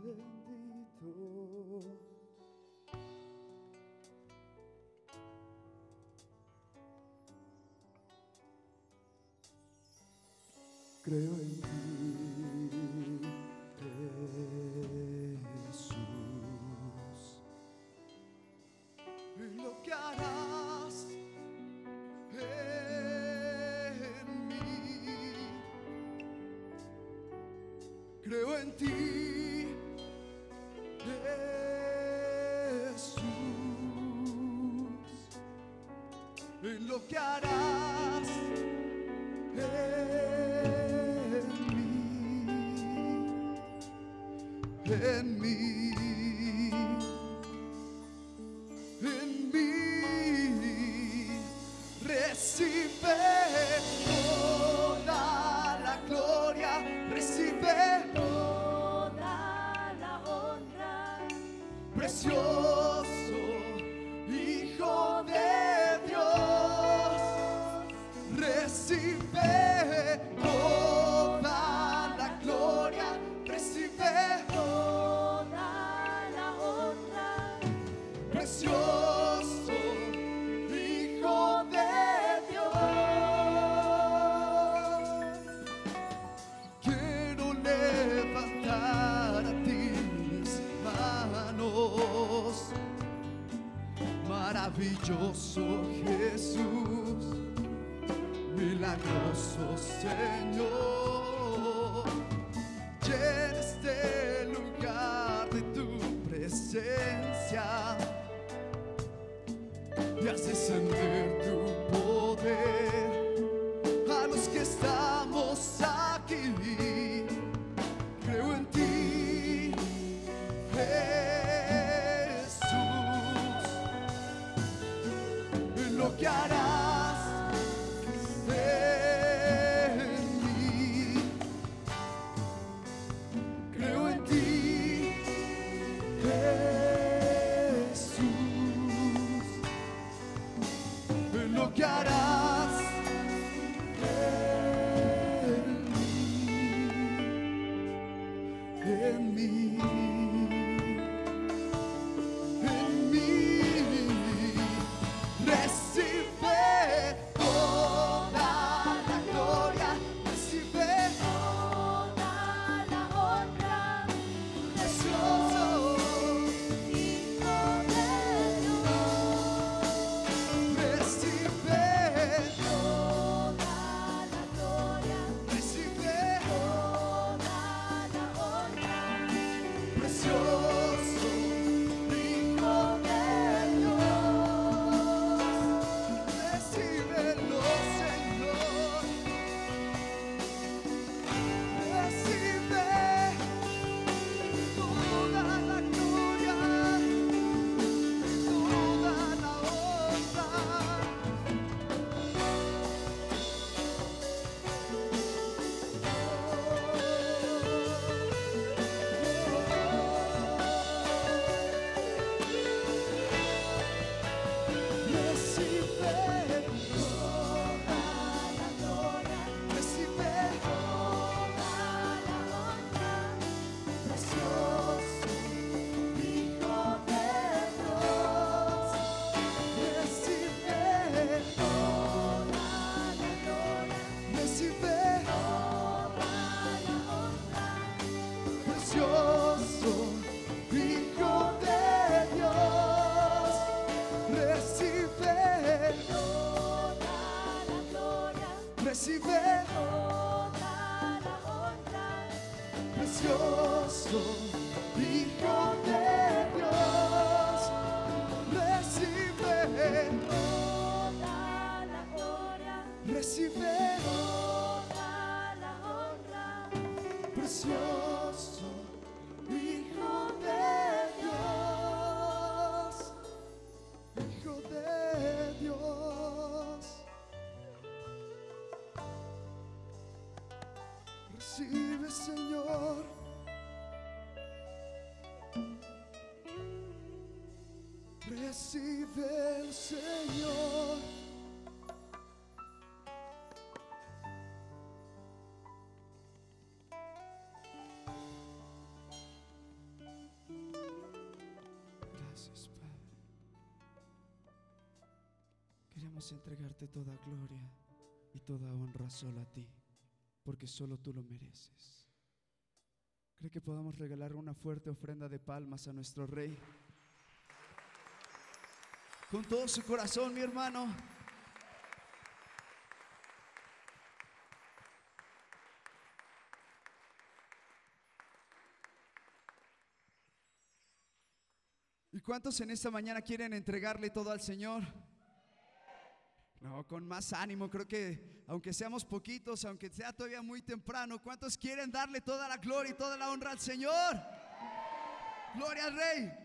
bendito. Creo en recibe la honra, precioso Entregarte toda gloria y toda honra solo a ti, porque solo tú lo mereces. ¿Cree que podamos regalar una fuerte ofrenda de palmas a nuestro Rey? Con todo su corazón, mi hermano. ¿Y cuántos en esta mañana quieren entregarle todo al Señor? Con más ánimo, creo que aunque seamos poquitos, aunque sea todavía muy temprano, ¿cuántos quieren darle toda la gloria y toda la honra al Señor? Gloria al Rey.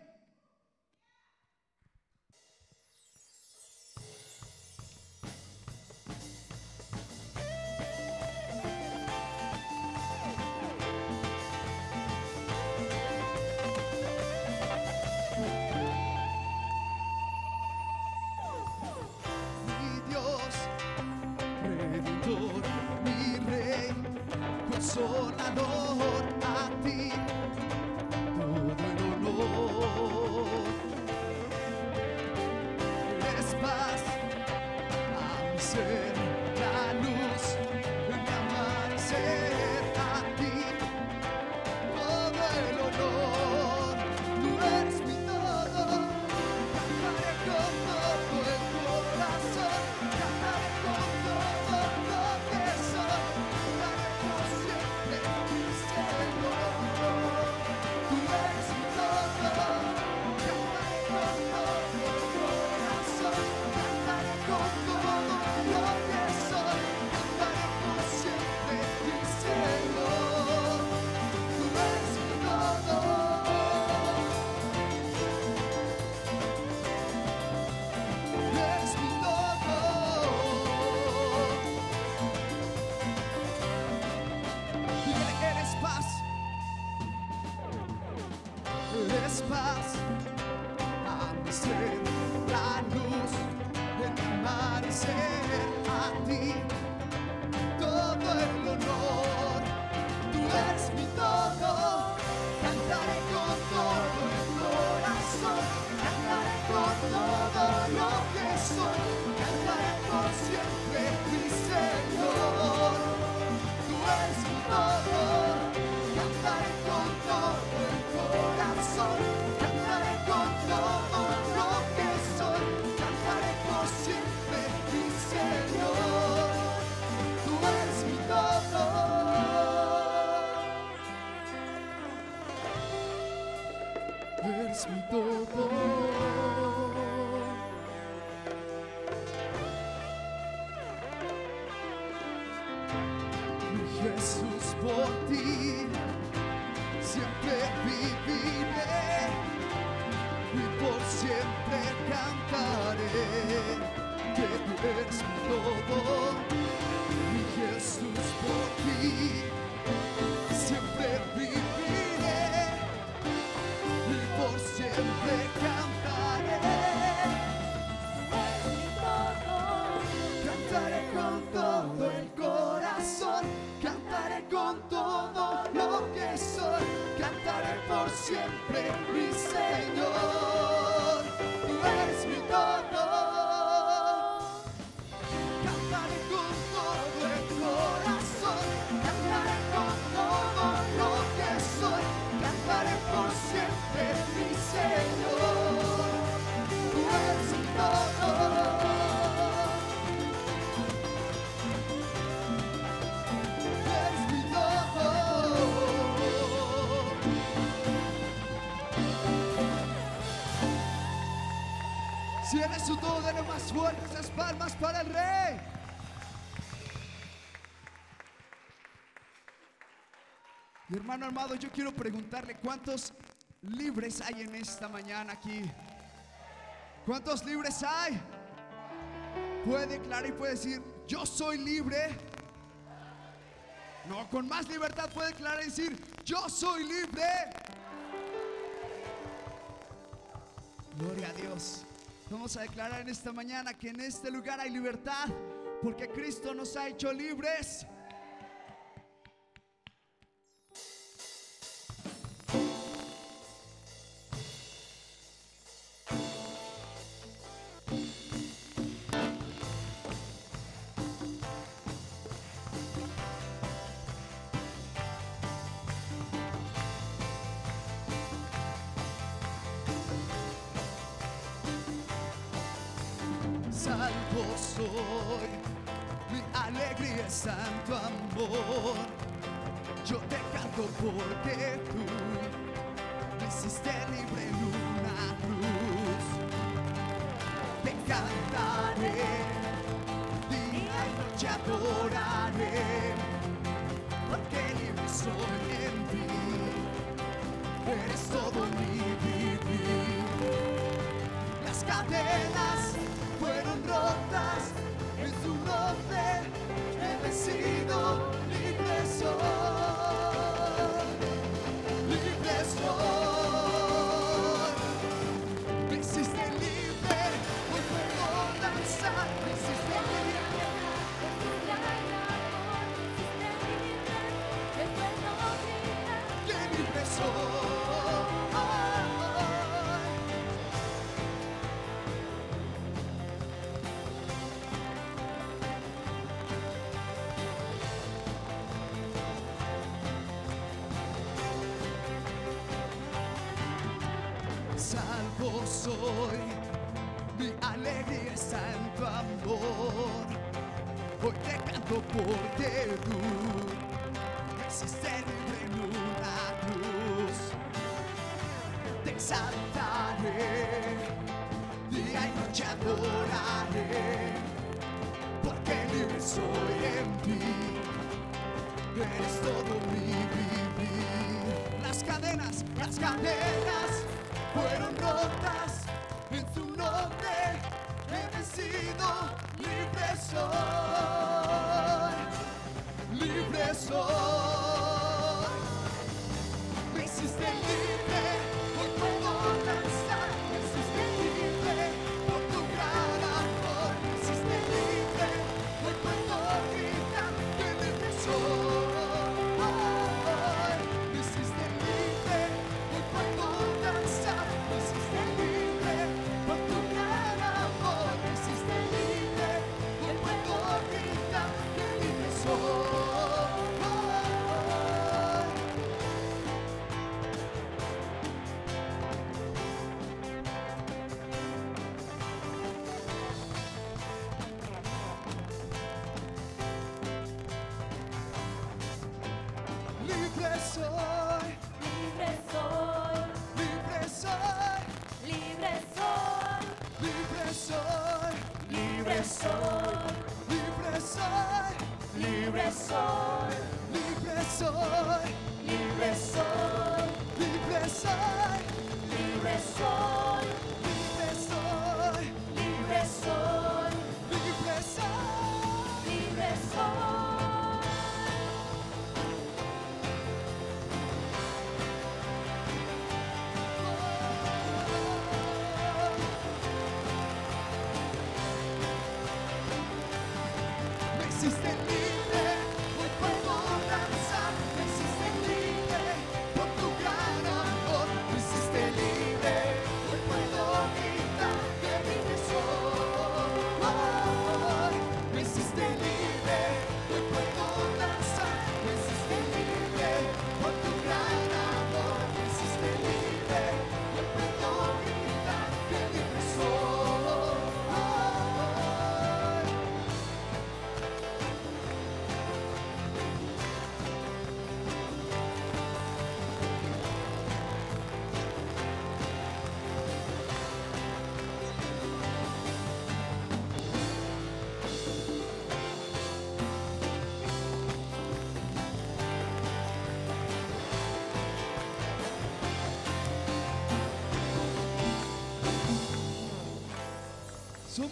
Fuertes las palmas para el Rey. Mi hermano amado, yo quiero preguntarle cuántos libres hay en esta mañana aquí. ¿Cuántos libres hay? Puede declarar y puede decir, yo soy libre. No, con más libertad puede declarar y decir, yo soy libre. Gloria a Dios. Vamos a declarar en esta mañana que en este lugar hay libertad, porque Cristo nos ha hecho libres. Yo te canto porque tú me hiciste libre en una cruz. Te cantaré, día y noche adoraré, porque libre soy en ti. Eres todo mi vivir. Las cadenas fueron rotas en tu nombre. He vencido, libre soy. Soy, mi alegría tu amor. Hoy te canto porque tú me en una cruz. Te exaltaré, día y noche adoraré, porque libre soy en ti. Eres todo mi vivir. Las cadenas, las cadenas fueron rotas nombre. He vencido, libre soy, libre soy. Libre, soy, libre soy,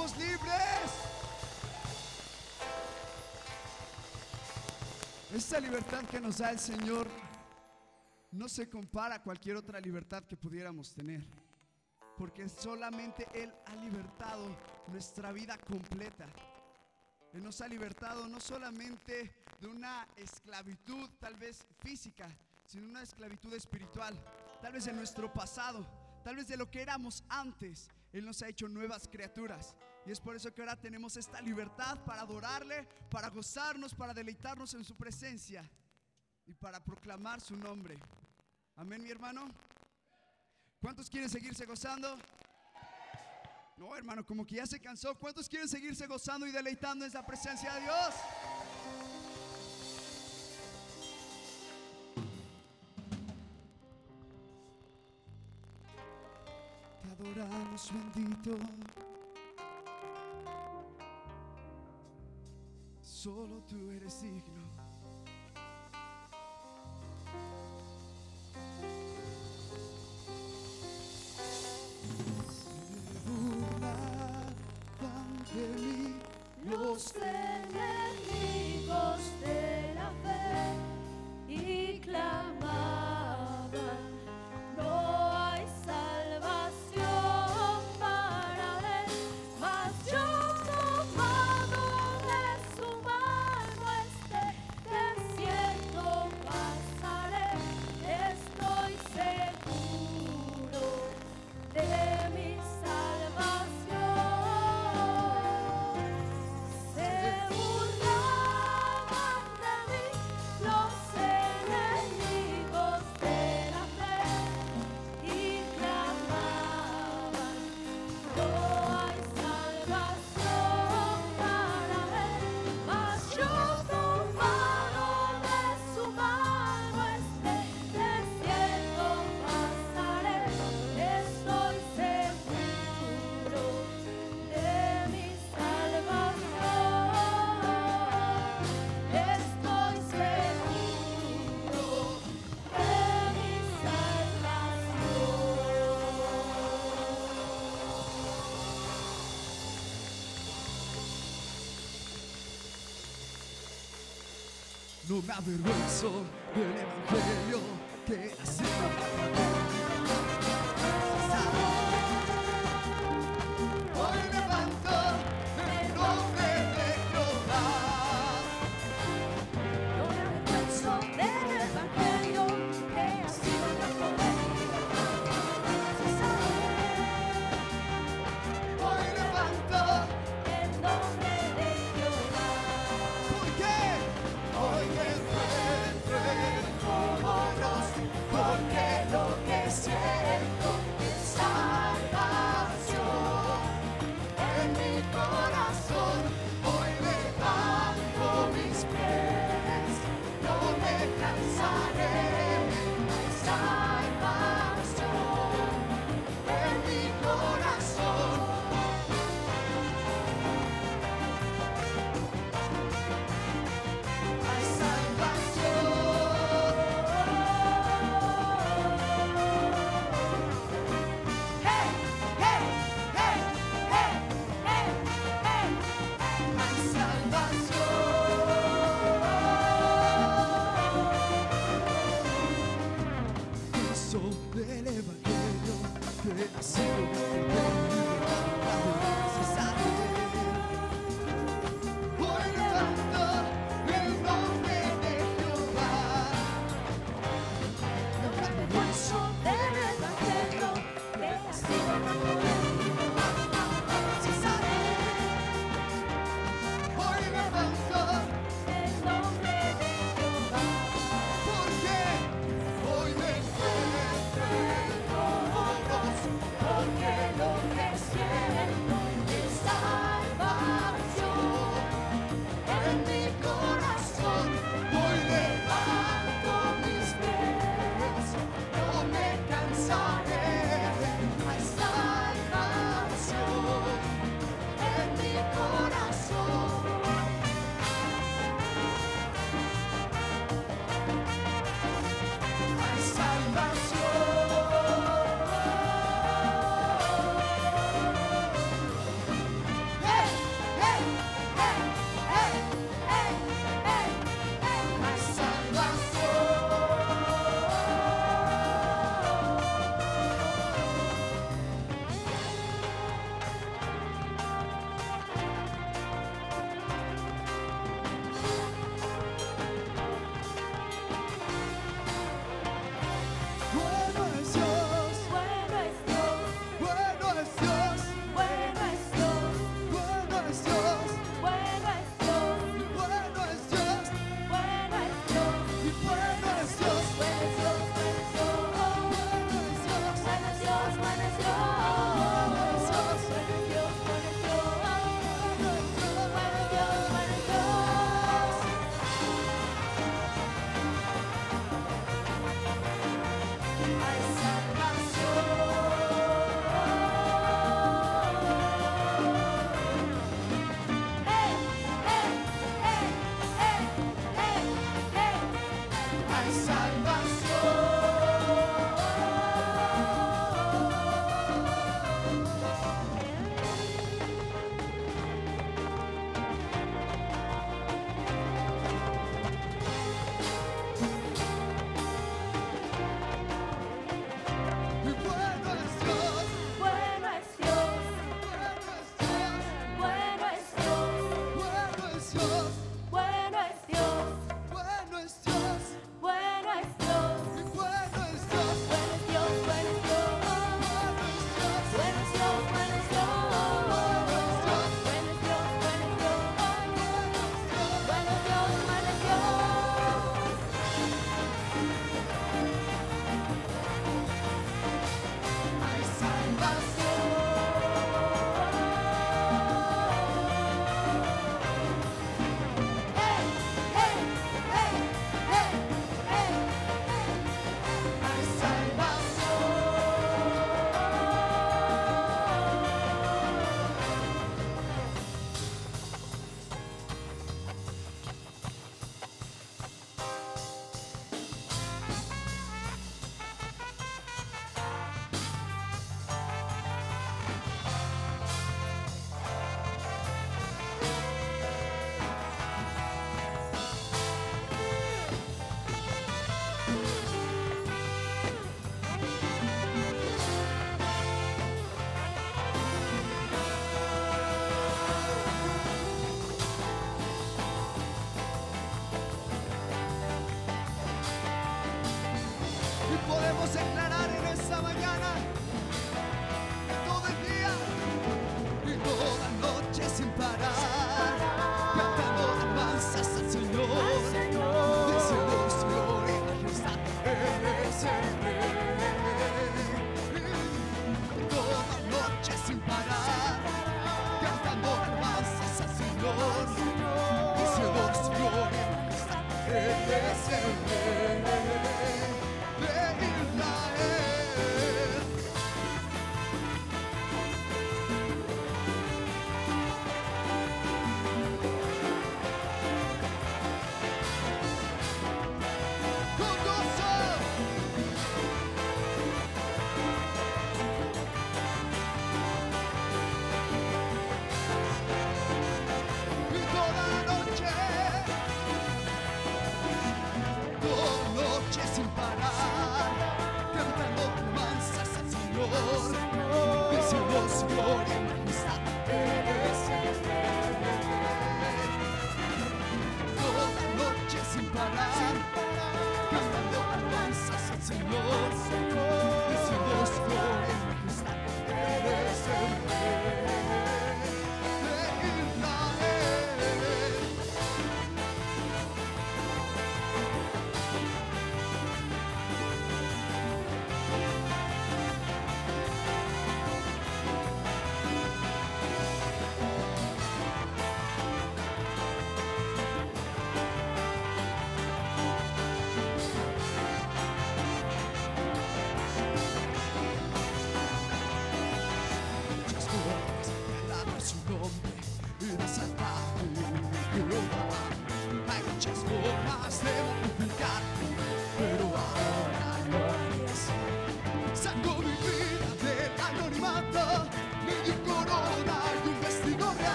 Libres. Esta libertad que nos da el Señor no se compara a cualquier otra libertad que pudiéramos tener. Porque solamente Él ha libertado nuestra vida completa. Él nos ha libertado no solamente de una esclavitud tal vez física, sino una esclavitud espiritual, tal vez de nuestro pasado, tal vez de lo que éramos antes. Él nos ha hecho nuevas criaturas. Y es por eso que ahora tenemos esta libertad para adorarle, para gozarnos, para deleitarnos en su presencia y para proclamar su nombre. Amén, mi hermano. ¿Cuántos quieren seguirse gozando? No, hermano, como que ya se cansó. ¿Cuántos quieren seguirse gozando y deleitando en la presencia de Dios? Te adoramos, bendito. Solo tú eres digno. No me avergüenzo del evangelio que ha sido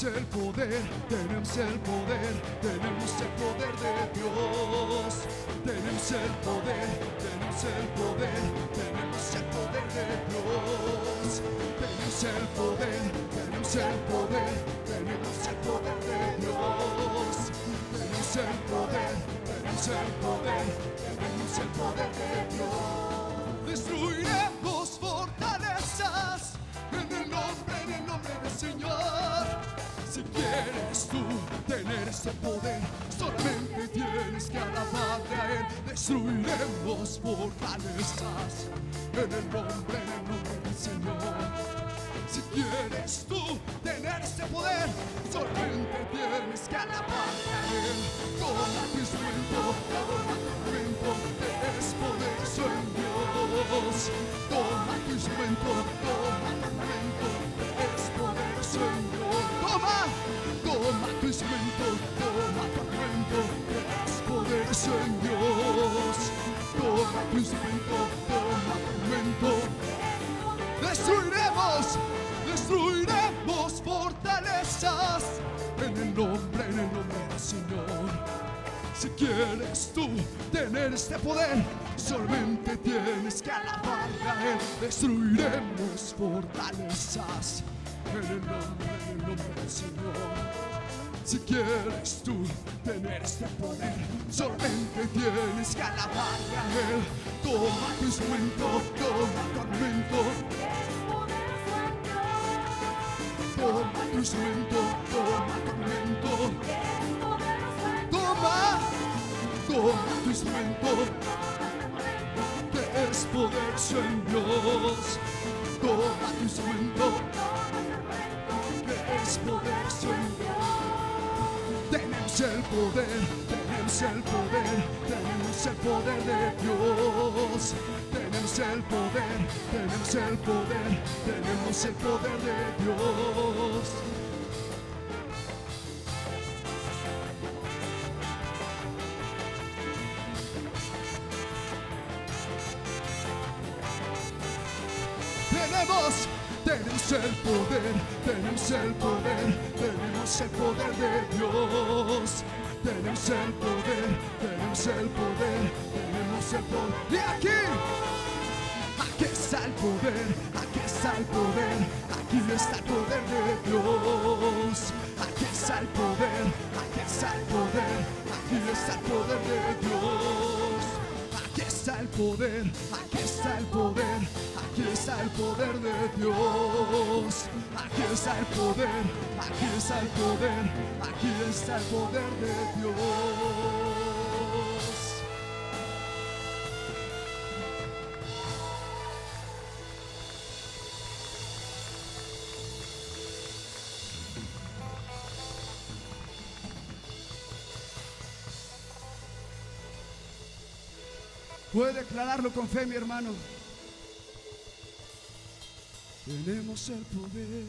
Tenemos el poder, tenemos el poder, tenemos el poder de Dios. Tenemos el poder, tenemos el poder, tenemos el poder de Dios. Tenemos el poder, tenemos el poder, tenemos el poder de Dios. Tenemos el poder, tenemos el poder, tenemos el poder de Dios. Ese poder, solamente tienes que alabarle a Él. Destruiremos fortalezas en el nombre, en el nombre del Señor. Si quieres tú tener ese poder, solamente tienes que alabarle a Él. Toma tu instrumento, toma tu instrumento, eres poderoso en Dios. Toma tu instrumento, tener este poder, solamente tienes que alabarle a Él. Destruiremos fortalezas en el nombre, en nombre del Señor. Si quieres tú tener este poder, solamente tienes que alabarle a Él. Toma tu instrumento, toma tu argumento, toma tu instrumento, toma tu toma, toma tu instrumento, que es poderoso en Dios. Toma tu instrumento, que es poderoso en Dios. Tenemos el poder, tenemos el poder, tenemos el poder de Dios. Tenemos el poder, tenemos el poder, tenemos el poder de Dios. Tenemos, tenemos el poder, tenemos el poder, tenemos el poder de Dios. Tenemos el poder, tenemos el poder, tenemos el poder. Y aquí, aquí está el poder, aquí está el poder, aquí está el poder de Dios. Aquí está el poder, aquí está el poder, aquí está el poder de Dios. Aquí está el poder, aquí está el poder, aquí está el poder de Dios. Aquí está el poder, aquí está el poder, aquí está el poder de Dios. Puede declararlo con fe, mi hermano. Tenemos el poder.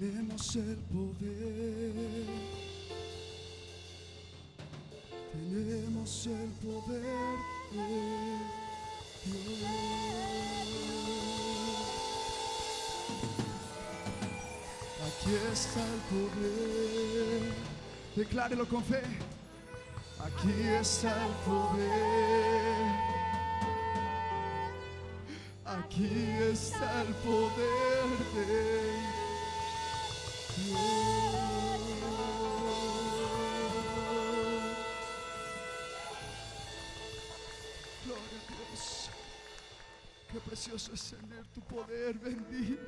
Tenemos el poder. Tenemos el poder. Aquí está el poder. Declárelo con fe. Aquí está el poder. Aquí está el poder de Dios. Gloria a Dios. Qué precioso es tener tu poder bendito.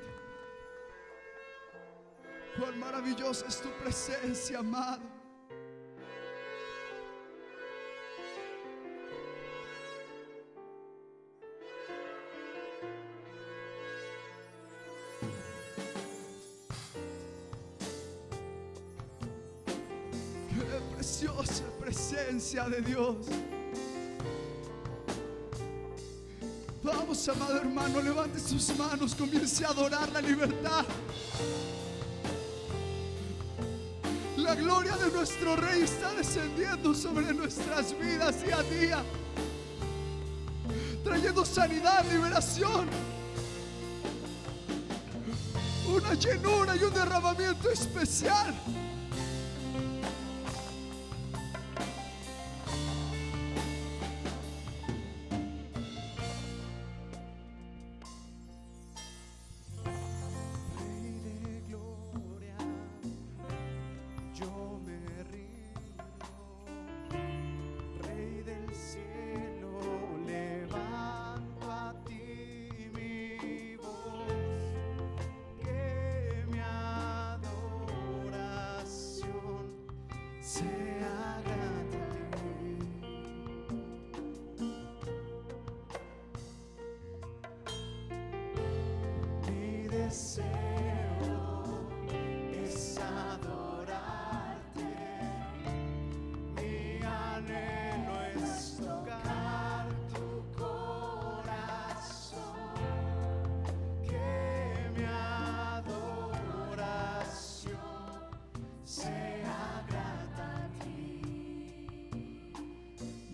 Cuán maravillosa es tu presencia, amado. Dios. Vamos, amado hermano, levante sus manos, comience a adorar la libertad. La gloria de nuestro Rey está descendiendo sobre nuestras vidas día a día, trayendo sanidad, liberación, una llenura y un derramamiento especial.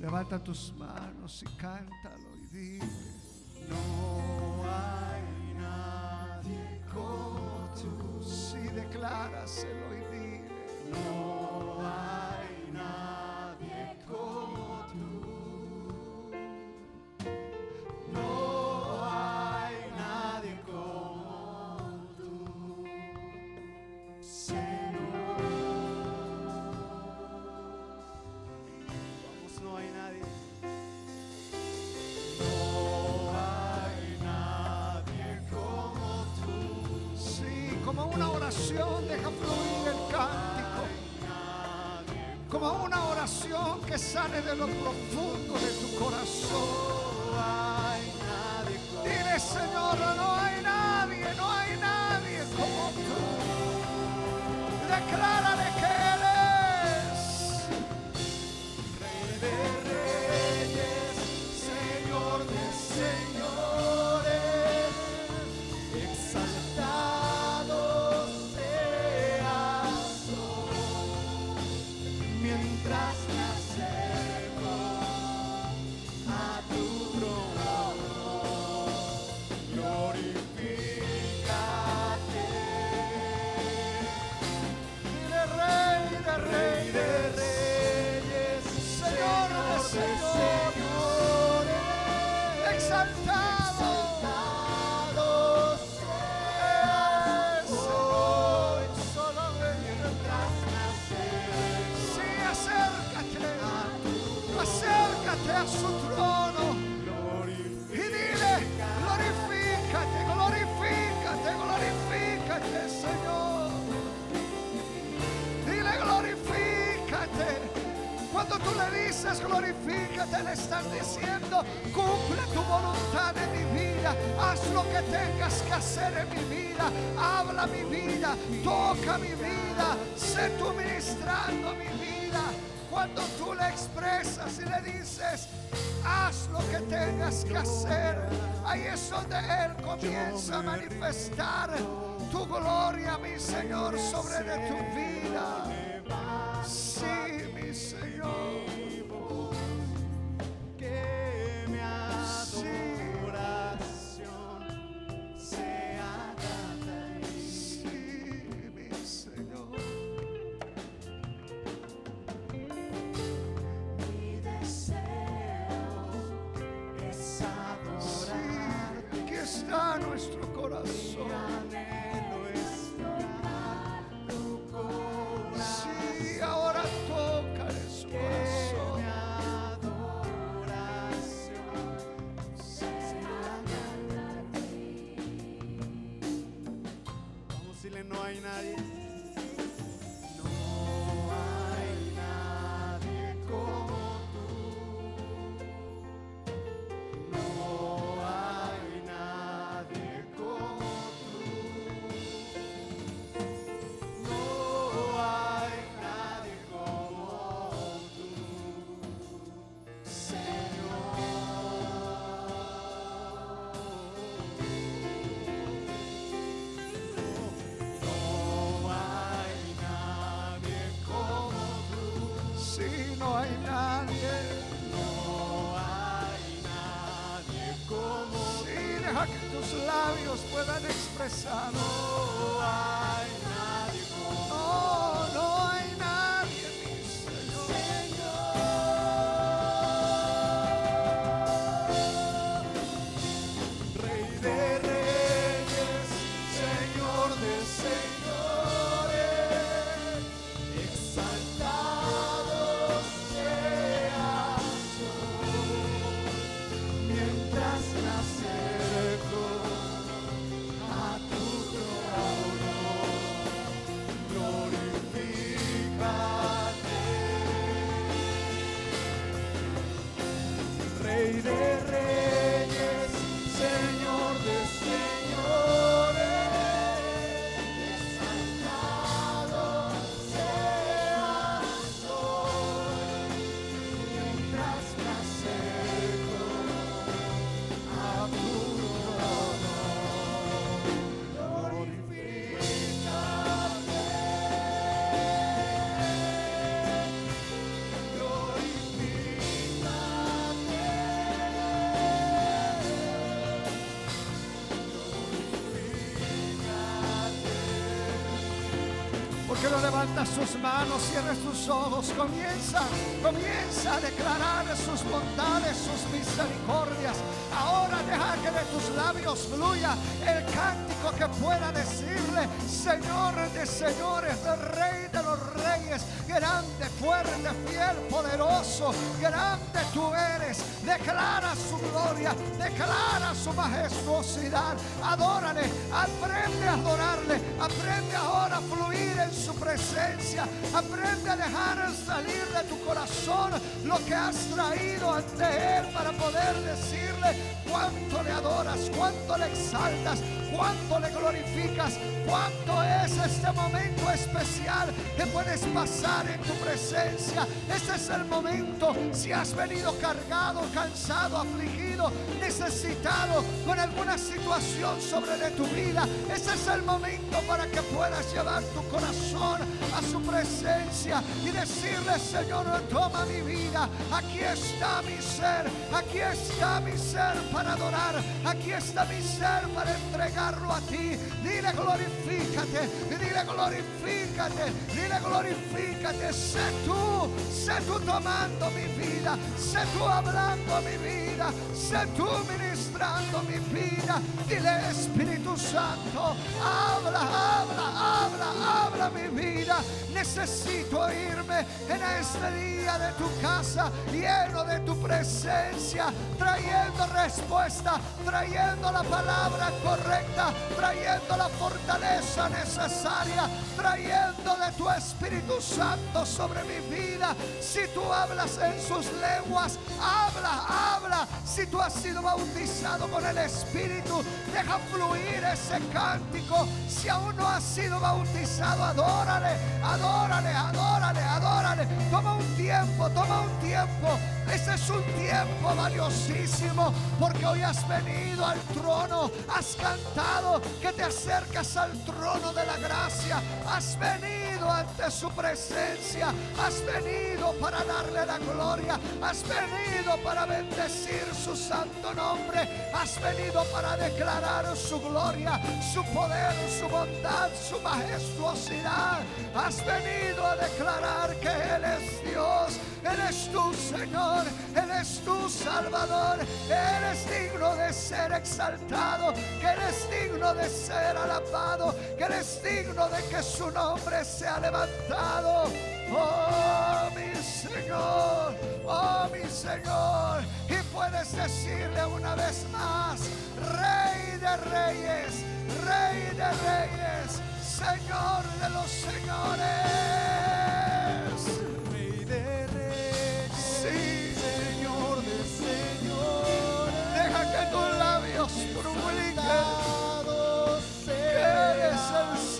Levanta tus manos y cántalo y di. oración, deja fluir el cántico. Como una oración que sale de lo profundo es donde Él comienza a manifestar tu gloria, mi Señor, sobre de tu vida. Sí, mi Señor. labios puedan expresar. Oh, labios el cántico que pueda decirle, Señor de señores, Rey de los reyes, grande, fuerte, fiel, poderoso, grande tú eres. Declara su gloria, declara su majestuosidad. Adórale, aprende a adorarle, aprende ahora a fluir en su presencia, aprende a dejar salir de tu corazón lo que has traído ante Él para poder decirle cuánto le adoras, cuánto le exaltas, cuánto le glorificas, cuánto es este momento especial que puedes pasar en tu presencia. Este es el momento si has venido cargado, cansado, afligido, necesitado con alguna situación sobre de tu vida. Este es el momento para que puedas llevar tu corazón a su presencia y decirle, Señor, toma mi vida. Aquí está mi ser, aquí está mi ser para adorar, aquí está mi ser para entregarlo a ti. Dile glorifícate, dile glorifícate, dile glorifícate. Sé tú, sé tú tomando mi vida, sé tú hablando mi vida, sé tú ministrando mi vida. Dile Espíritu Santo, habla, habla, habla, habla mi vida. Necesito irme en este día de tu casa, lleno de tu presencia, trayendo respuesta, trayendo la palabra correcta, trayendo la fortaleza necesaria, trayendo de tu Espíritu Santo sobre mi vida. Si tú hablas en sus lenguas, habla, habla. Si tú has sido bautizado con el Espíritu, deja fluir ese cántico. Si aún no has sido bautizado, adórale, adórale, adórale, adórale. Toma un tiempo, toma un tiempo. Este es un tiempo valiosísimo porque hoy has venido al trono, has cantado que te acercas al trono de la gracia, has venido ante su presencia, has venido para darle la gloria, has venido para bendecir su santo nombre, has venido para declarar su gloria, su poder, su bondad, su majestuosidad, has venido a declarar que Él es Dios, Él es tu Señor, Él es tu Salvador, eres digno de ser exaltado, que eres digno de ser alabado, que eres digno de que su nombre sea levantado. Oh mi Señor, oh mi Señor, y puedes decirle una vez más, Rey de Reyes, Rey de Reyes, Señor de los Señores. Rey de reyes, Sí, Señor de señores, deja que tus labios publiquen que eres el Señor.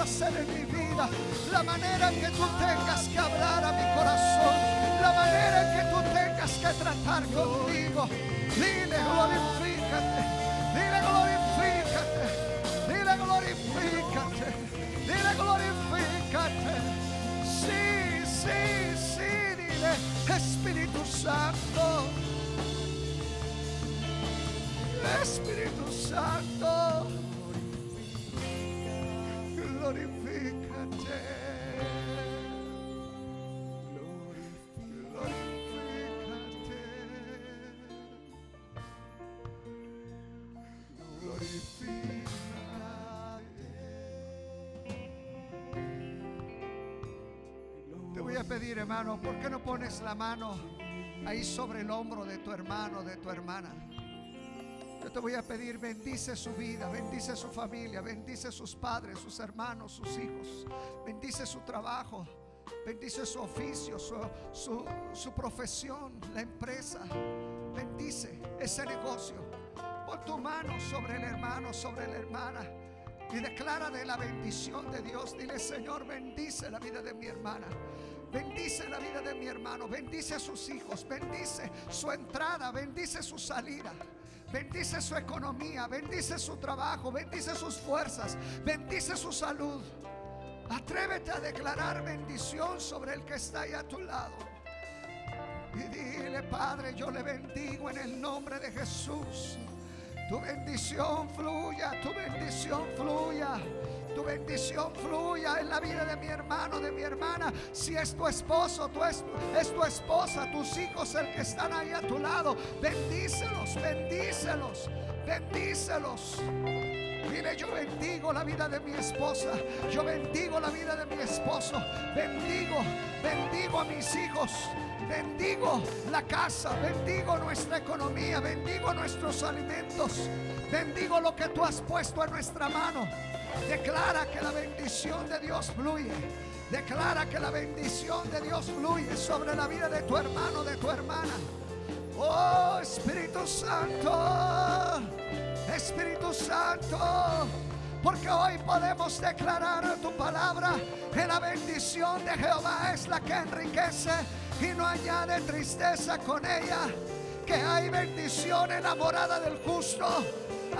Hacer en mi vida, la manera que tú tengas que hablar a mi corazón, la manera que tú tengas que tratar conmigo. Dile, glorifícate, dile, glorifícate, dile, glorifícate, dile, glorifícate. Sí, sí, sí, dile, Espíritu Santo. Espíritu Santo, Te voy a pedir, hermano, ¿por qué no pones la mano ahí sobre el hombro de tu hermano, de tu hermana? Te voy a pedir, bendice su vida, bendice su familia, bendice sus padres, sus hermanos, sus hijos, bendice su trabajo, bendice su oficio, su, su, su profesión, la empresa, bendice ese negocio. Pon tu mano sobre el hermano, sobre la hermana y declara de la bendición de Dios. Dile, Señor, bendice la vida de mi hermana. Bendice la vida de mi hermano, bendice a sus hijos, bendice su entrada, bendice su salida. Bendice su economía, bendice su trabajo, bendice sus fuerzas, bendice su salud. Atrévete a declarar bendición sobre el que está ahí a tu lado. Y dile, Padre, yo le bendigo en el nombre de Jesús. Tu bendición fluya, tu bendición fluya. Tu bendición fluya en la vida de mi hermano, de mi hermana. Si es tu esposo, tu es, es tu esposa, tus hijos, el que están ahí a tu lado. Bendícelos, bendícelos, bendícelos. Dile, yo bendigo la vida de mi esposa. Yo bendigo la vida de mi esposo. Bendigo, bendigo a mis hijos. Bendigo la casa, bendigo nuestra economía, bendigo nuestros alimentos, bendigo lo que tú has puesto en nuestra mano. Declara que la bendición de Dios fluye. Declara que la bendición de Dios fluye sobre la vida de tu hermano, de tu hermana. Oh Espíritu Santo, Espíritu Santo. Porque hoy podemos declarar tu palabra que la bendición de Jehová es la que enriquece y no añade tristeza con ella. Que hay bendición enamorada del justo.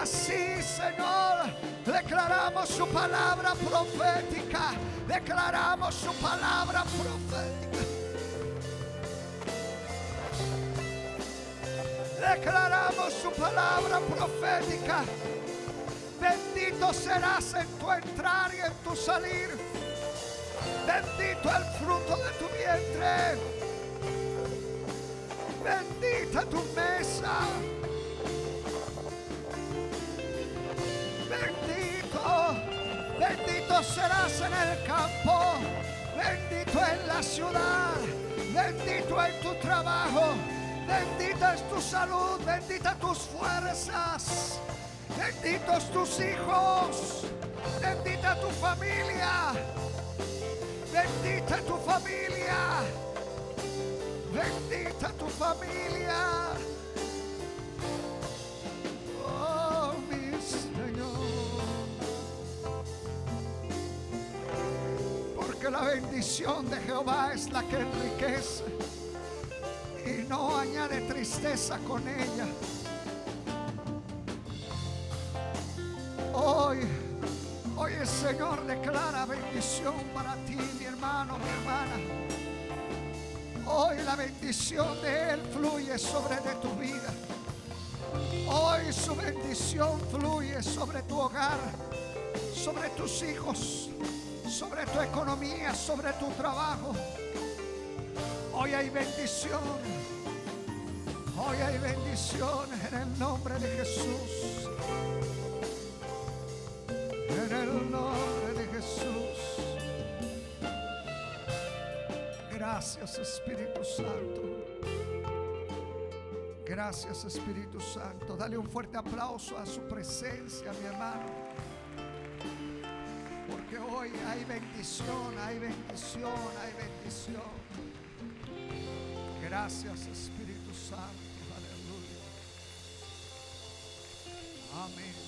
Así, Señor, declaramos su palabra profética. Declaramos su palabra profética. Declaramos su palabra profética. Bendito serás en tu entrar y en tu salir. Bendito el fruto de tu vientre. Bendita tu mesa. Bendito, serás en el campo. Bendito en la ciudad. Bendito en tu trabajo. Bendita es tu salud. Bendita tus fuerzas. Benditos tus hijos. Bendita tu familia. Bendita tu familia. Bendita tu familia. La bendición de Jehová es la que enriquece y no añade tristeza con ella. Hoy, hoy el Señor declara bendición para ti, mi hermano, mi hermana. Hoy la bendición de Él fluye sobre de tu vida. Hoy su bendición fluye sobre tu hogar, sobre tus hijos, sobre tu economía, sobre tu trabajo. Hoy hay bendición. Hoy hay bendición en el nombre de Jesús. En el nombre de Jesús. Gracias Espíritu Santo. Gracias Espíritu Santo. Dale un fuerte aplauso a su presencia, mi hermano. Hay bendición, hay bendición, hay bendición. Gracias Espíritu Santo. Aleluya. Amén.